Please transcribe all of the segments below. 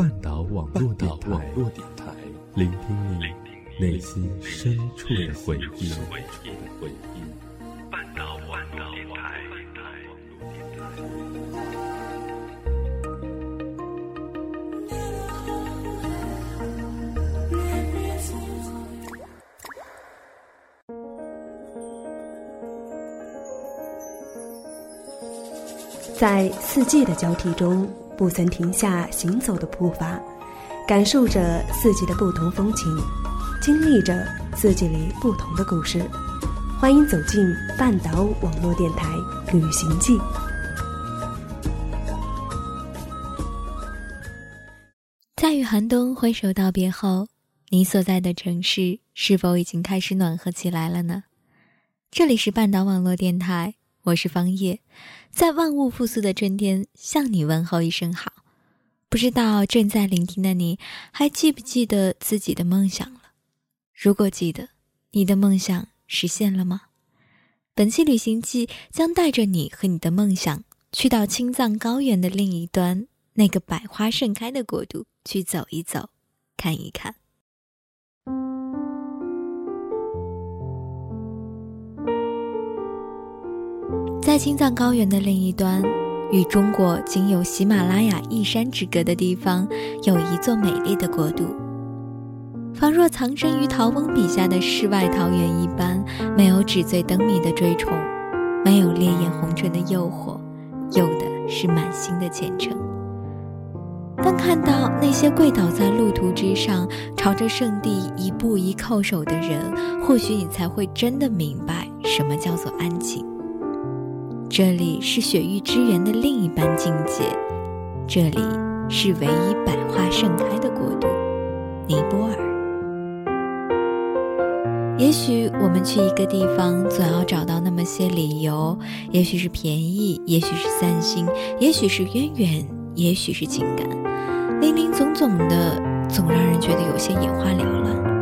半岛网络电台，聆听你内心深处的回忆。半岛网络电台。在四季的交替中，不曾停下行走的步伐，感受着四季的不同风情，经历着四季里不同的故事。欢迎走进半岛网络电台《旅行记》。在与寒冬挥手道别后，你所在的城市是否已经开始暖和起来了呢？这里是半岛网络电台。我是方叶，在万物复苏的春天向你问候一声好。不知道正在聆听的你还记不记得自己的梦想了？如果记得，你的梦想实现了吗？本期旅行记将带着你和你的梦想去到青藏高原的另一端，那个百花盛开的国度去走一走，看一看。在青藏高原的另一端，与中国仅有喜马拉雅一山之隔的地方，有一座美丽的国度。仿若藏身于陶翁笔下的世外桃源一般，没有纸醉灯迷的追崇，没有烈焰红唇的诱惑，有的是满心的虔诚。当看到那些跪倒在路途之上，朝着圣地一步一叩首的人，或许你才会真的明白什么叫做安静。这里是雪域之源的另一般境界，这里是唯一百花盛开的国度——尼泊尔。也许我们去一个地方，总要找到那么些理由，也许是便宜，也许是散心，也许是渊源，也许是情感，林林总总的，总让人觉得有些眼花缭乱。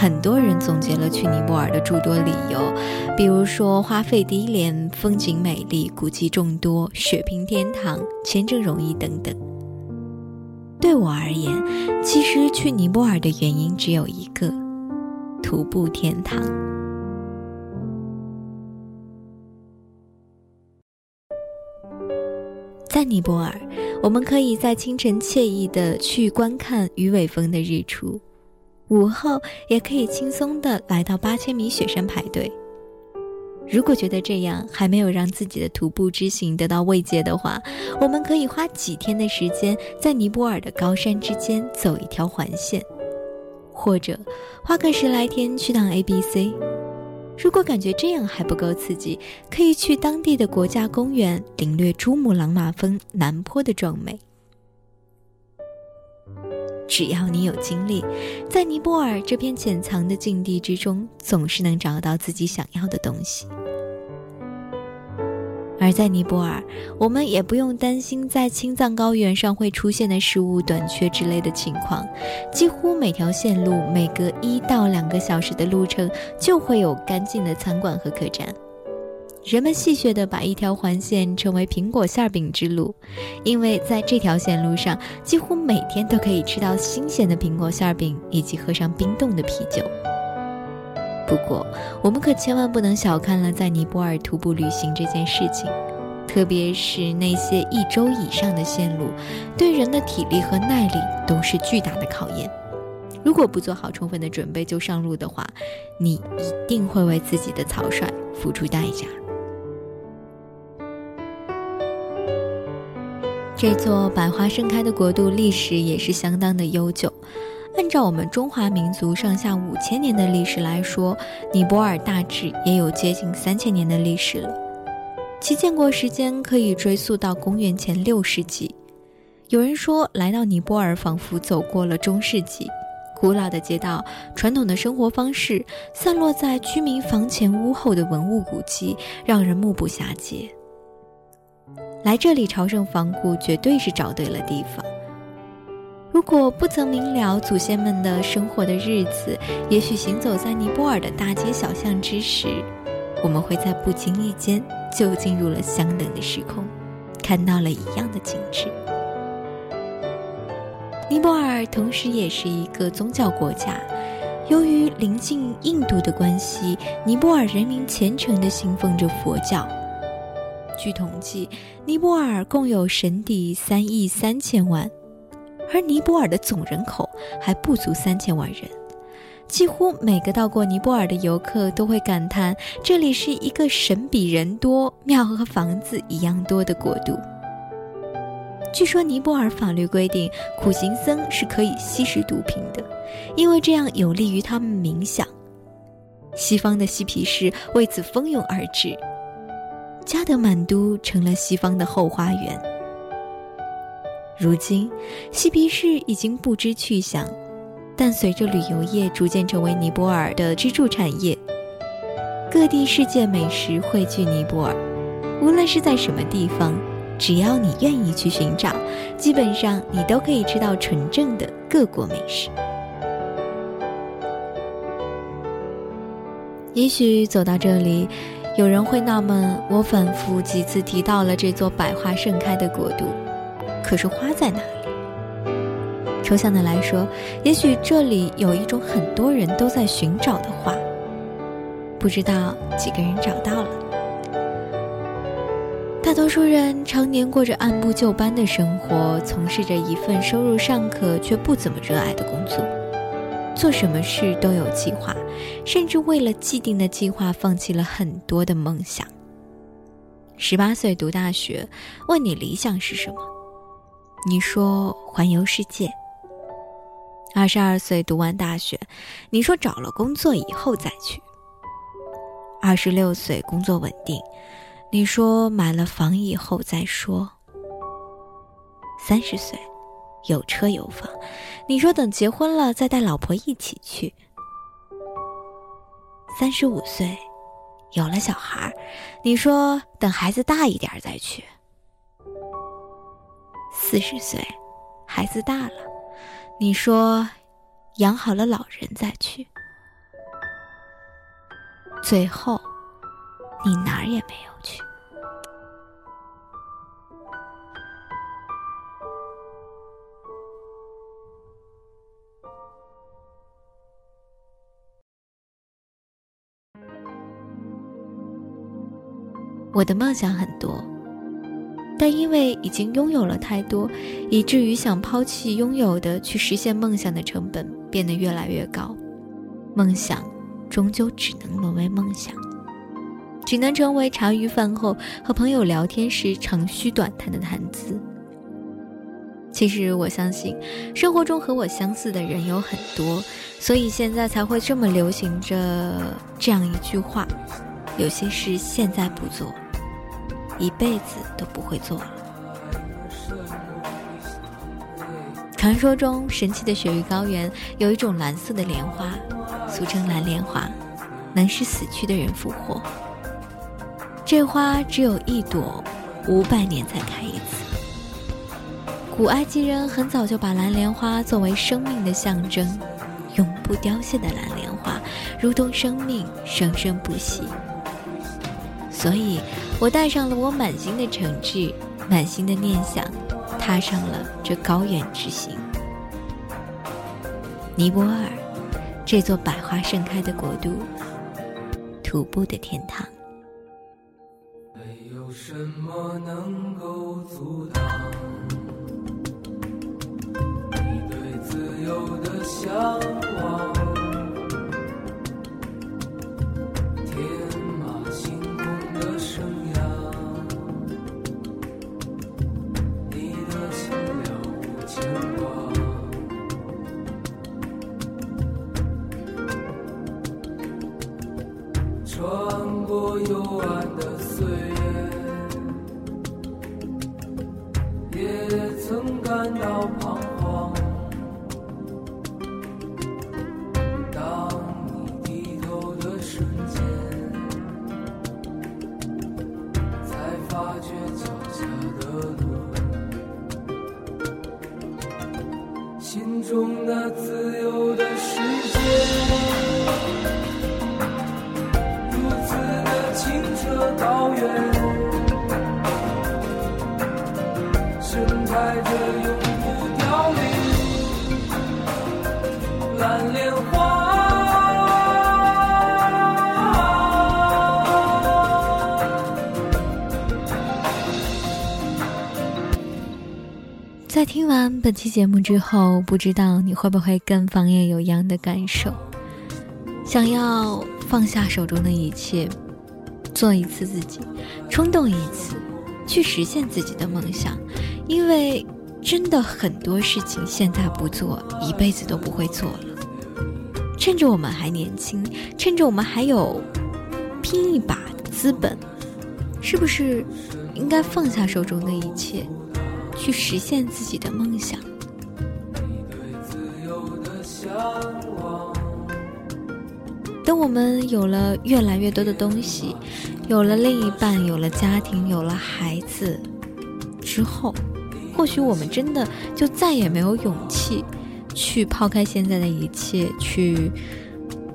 很多人总结了去尼泊尔的诸多理由，比如说花费低廉、风景美丽、古迹众多、雪拼天堂、签证容易等等。对我而言，其实去尼泊尔的原因只有一个：徒步天堂。在尼泊尔，我们可以在清晨惬意的去观看鱼尾峰的日出。午后也可以轻松的来到八千米雪山排队。如果觉得这样还没有让自己的徒步之行得到慰藉的话，我们可以花几天的时间在尼泊尔的高山之间走一条环线，或者花个十来天去趟 A B C。如果感觉这样还不够刺激，可以去当地的国家公园领略珠穆朗玛峰南坡的壮美。只要你有精力，在尼泊尔这片潜藏的境地之中，总是能找到自己想要的东西。而在尼泊尔，我们也不用担心在青藏高原上会出现的食物短缺之类的情况，几乎每条线路每隔一到两个小时的路程就会有干净的餐馆和客栈。人们戏谑地把一条环线称为“苹果馅饼之路”，因为在这条线路上，几乎每天都可以吃到新鲜的苹果馅饼，以及喝上冰冻的啤酒。不过，我们可千万不能小看了在尼泊尔徒步旅行这件事情，特别是那些一周以上的线路，对人的体力和耐力都是巨大的考验。如果不做好充分的准备就上路的话，你一定会为自己的草率付出代价。这座百花盛开的国度历史也是相当的悠久。按照我们中华民族上下五千年的历史来说，尼泊尔大致也有接近三千年的历史了。其建国时间可以追溯到公元前六世纪。有人说，来到尼泊尔仿佛走过了中世纪，古老的街道、传统的生活方式、散落在居民房前屋后的文物古迹，让人目不暇接。来这里朝圣访古，绝对是找对了地方。如果不曾明了祖先们的生活的日子，也许行走在尼泊尔的大街小巷之时，我们会在不经意间就进入了相等的时空，看到了一样的景致。尼泊尔同时也是一个宗教国家，由于临近印度的关系，尼泊尔人民虔诚地信奉着佛教。据统计，尼泊尔共有神邸三亿三千万，而尼泊尔的总人口还不足三千万人。几乎每个到过尼泊尔的游客都会感叹，这里是一个神比人多、庙和房子一样多的国度。据说尼泊尔法律规定，苦行僧是可以吸食毒品的，因为这样有利于他们冥想。西方的嬉皮士为此蜂拥而至，加德满都成了西方的后花园。如今，嬉皮士已经不知去向，但随着旅游业逐渐成为尼泊尔的支柱产业，各地世界美食汇聚尼泊尔，无论是在什么地方。只要你愿意去寻找，基本上你都可以吃到纯正的各国美食。也许走到这里，有人会纳闷：我反复几次提到了这座百花盛开的国度，可是花在哪里？抽象的来说，也许这里有一种很多人都在寻找的花，不知道几个人找到了。大多数人常年过着按部就班的生活，从事着一份收入尚可却不怎么热爱的工作，做什么事都有计划，甚至为了既定的计划放弃了很多的梦想。十八岁读大学，问你理想是什么？你说环游世界。二十二岁读完大学，你说找了工作以后再去。二十六岁工作稳定。你说买了房以后再说。三十岁，有车有房，你说等结婚了再带老婆一起去。三十五岁，有了小孩，你说等孩子大一点再去。四十岁，孩子大了，你说养好了老人再去。最后，你哪儿也没有去。我的梦想很多，但因为已经拥有了太多，以至于想抛弃拥有的去实现梦想的成本变得越来越高。梦想终究只能沦为梦想，只能成为茶余饭后和朋友聊天时长吁短叹的谈资。其实我相信，生活中和我相似的人有很多，所以现在才会这么流行着这样一句话。有些事现在不做，一辈子都不会做了。传说中神奇的雪域高原有一种蓝色的莲花，俗称蓝莲花，能使死去的人复活。这花只有一朵，五百年才开一次。古埃及人很早就把蓝莲花作为生命的象征，永不凋谢的蓝莲花，如同生命，生生不息。所以，我带上了我满心的诚挚、满心的念想，踏上了这高原之行。尼泊尔，这座百花盛开的国度，徒步的天堂。没有什么能够阻挡你对自由的向往。莲花。在听完本期节目之后，不知道你会不会跟方叶有一样的感受？想要放下手中的一切，做一次自己，冲动一次，去实现自己的梦想。因为真的很多事情现在不做，一辈子都不会做了。趁着我们还年轻，趁着我们还有拼一把的资本，是不是应该放下手中的一切？去实现自己的梦想。等我们有了越来越多的东西，有了另一半，有了家庭，有了孩子之后，或许我们真的就再也没有勇气去抛开现在的一切，去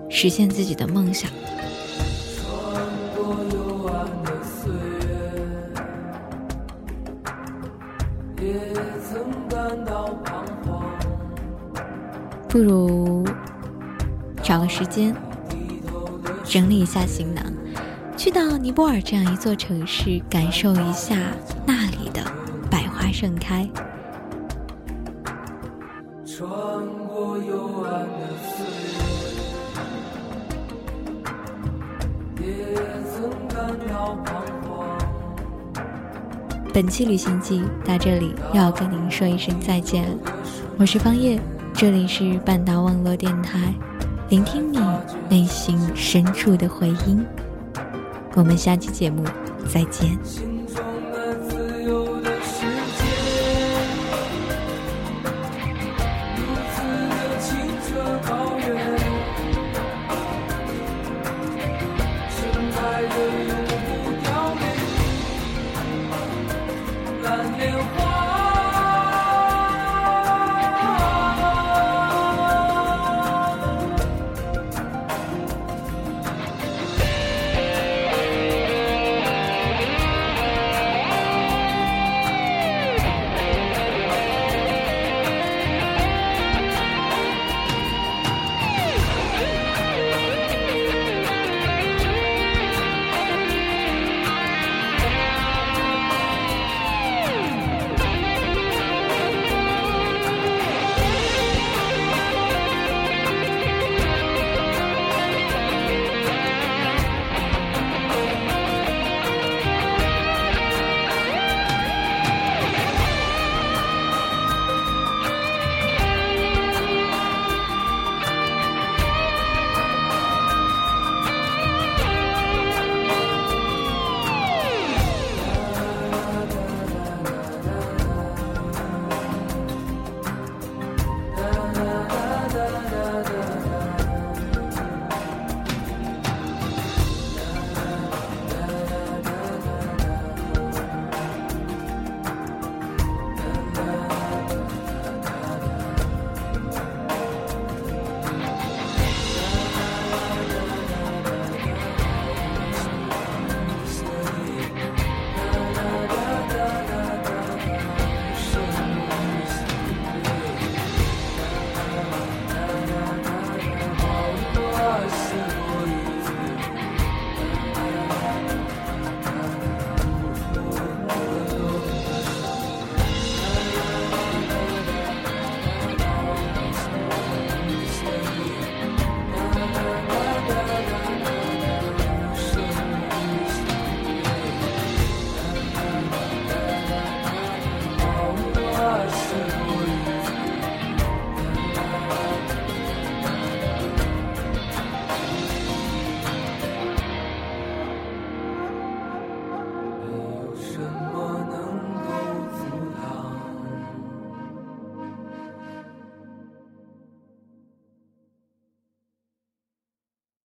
实现自己的梦想。不如找个时间整理一下行囊，去到尼泊尔这样一座城市，感受一下那里的百花盛开。穿过幽暗的岁月，也曾感到彷徨本期旅行记到这里要跟您说一声再见了，我是方叶。这里是半岛网络电台，聆听你内心深处的回音。我们下期节目再见。